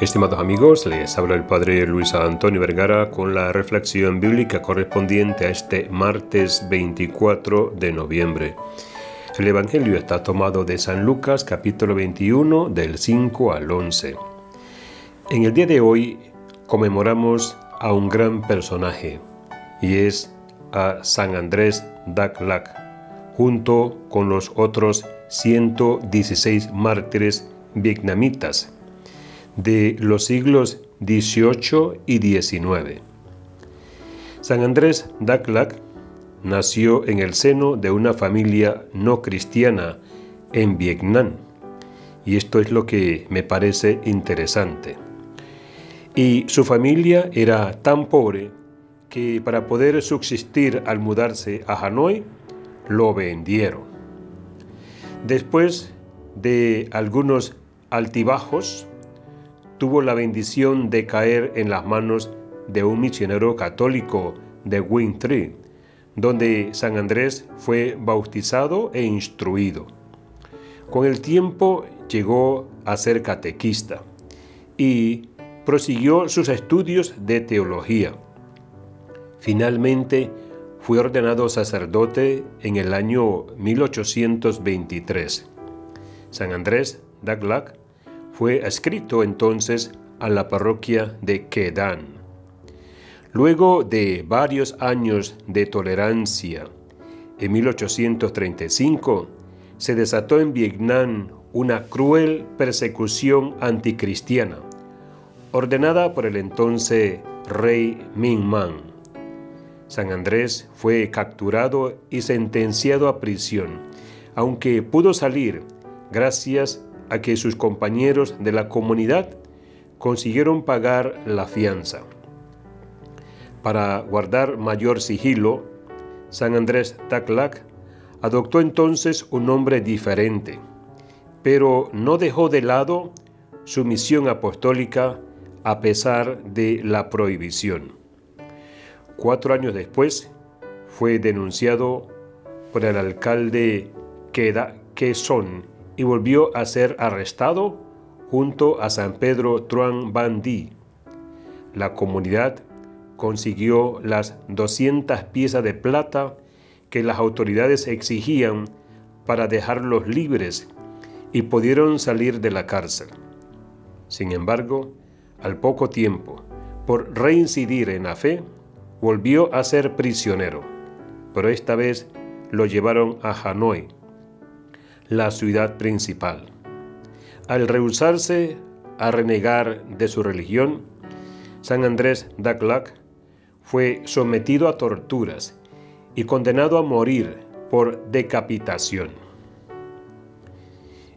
Estimados amigos, les habla el Padre Luis Antonio Vergara con la reflexión bíblica correspondiente a este martes 24 de noviembre. El Evangelio está tomado de San Lucas capítulo 21 del 5 al 11. En el día de hoy conmemoramos a un gran personaje y es a San Andrés Daclac junto con los otros 116 mártires vietnamitas de los siglos XVIII y XIX. San Andrés Daclac nació en el seno de una familia no cristiana en Vietnam, y esto es lo que me parece interesante. Y su familia era tan pobre que para poder subsistir al mudarse a Hanoi, lo vendieron. Después de algunos altibajos, tuvo la bendición de caer en las manos de un misionero católico de Tree, donde San Andrés fue bautizado e instruido. Con el tiempo llegó a ser catequista y prosiguió sus estudios de teología. Finalmente fue ordenado sacerdote en el año 1823. San Andrés Daglac fue escrito entonces a la parroquia de Quedan. Luego de varios años de tolerancia, en 1835 se desató en Vietnam una cruel persecución anticristiana, ordenada por el entonces rey Minh Man. San Andrés fue capturado y sentenciado a prisión, aunque pudo salir gracias a que sus compañeros de la comunidad consiguieron pagar la fianza. Para guardar mayor sigilo, San Andrés Taclac adoptó entonces un nombre diferente, pero no dejó de lado su misión apostólica a pesar de la prohibición. Cuatro años después, fue denunciado por el alcalde Quezon y volvió a ser arrestado junto a San Pedro Truan Van La comunidad consiguió las 200 piezas de plata que las autoridades exigían para dejarlos libres y pudieron salir de la cárcel. Sin embargo, al poco tiempo, por reincidir en la fe, volvió a ser prisionero, pero esta vez lo llevaron a Hanoi, la ciudad principal. Al rehusarse a renegar de su religión, San Andrés Daclac fue sometido a torturas y condenado a morir por decapitación.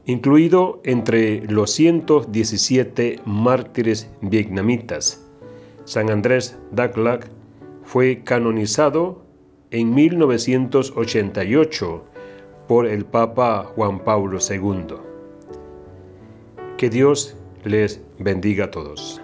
Incluido entre los 117 mártires vietnamitas, San Andrés Daclac fue canonizado en 1988 por el Papa Juan Pablo II. Que Dios les bendiga a todos.